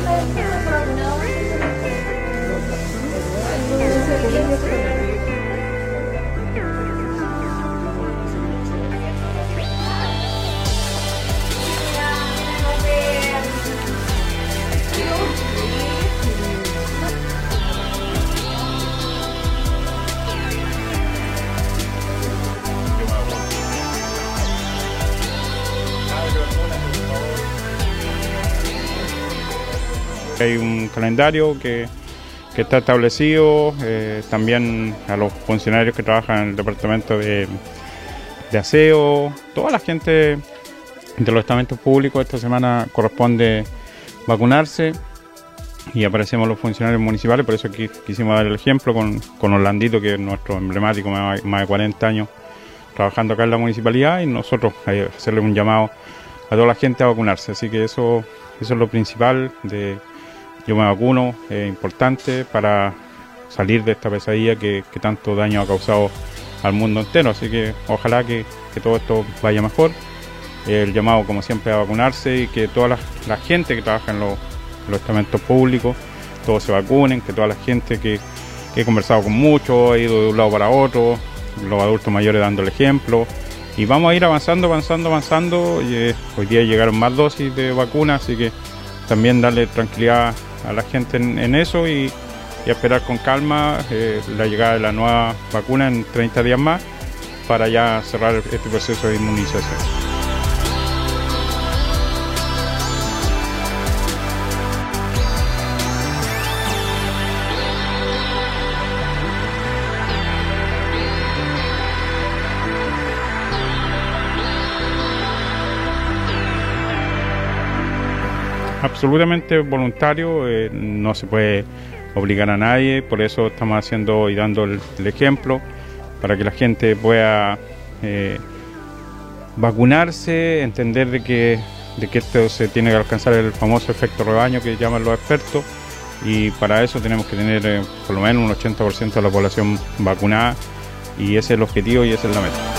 Hello, Hay un calendario que, está establecido, eh, también a los funcionarios que trabajan en el departamento de, aseo, toda la gente de los estamentos públicos esta semana corresponde vacunarse y aparecemos los funcionarios municipales, por eso aquí quisimos dar el ejemplo con, con Orlandito, que es nuestro emblemático, más, de 40 años trabajando acá en la municipalidad y nosotros hacerle un llamado a toda la gente a vacunarse, así que eso, eso es lo principal de yo me vacuno, es importante para salir de esta pesadilla que, tanto daño ha causado al mundo entero. Así que ojalá que, todo esto vaya mejor. El llamado, como siempre, a vacunarse y que toda la, gente que trabaja en los, estamentos públicos, todos se vacunen, que toda la gente que, he conversado con muchos, he ido de un lado para otro, los adultos mayores dando el ejemplo. Y vamos a ir avanzando, avanzando, avanzando. Eh, hoy día llegaron más dosis de vacunas, así que también darle tranquilidad a la gente en, eso y, esperar con calma eh, la llegada de la nueva vacuna en 30 días más para ya cerrar este proceso de inmunización. Absolutamente voluntario, eh, no se puede obligar a nadie, por eso estamos haciendo y dando el, ejemplo para que la gente pueda eh, vacunarse, entender de que, de que esto se tiene que alcanzar el famoso efecto rebaño que llaman los expertos y para eso tenemos que tener eh, por lo menos un 80% de la población vacunada y ese es el objetivo y esa es la meta.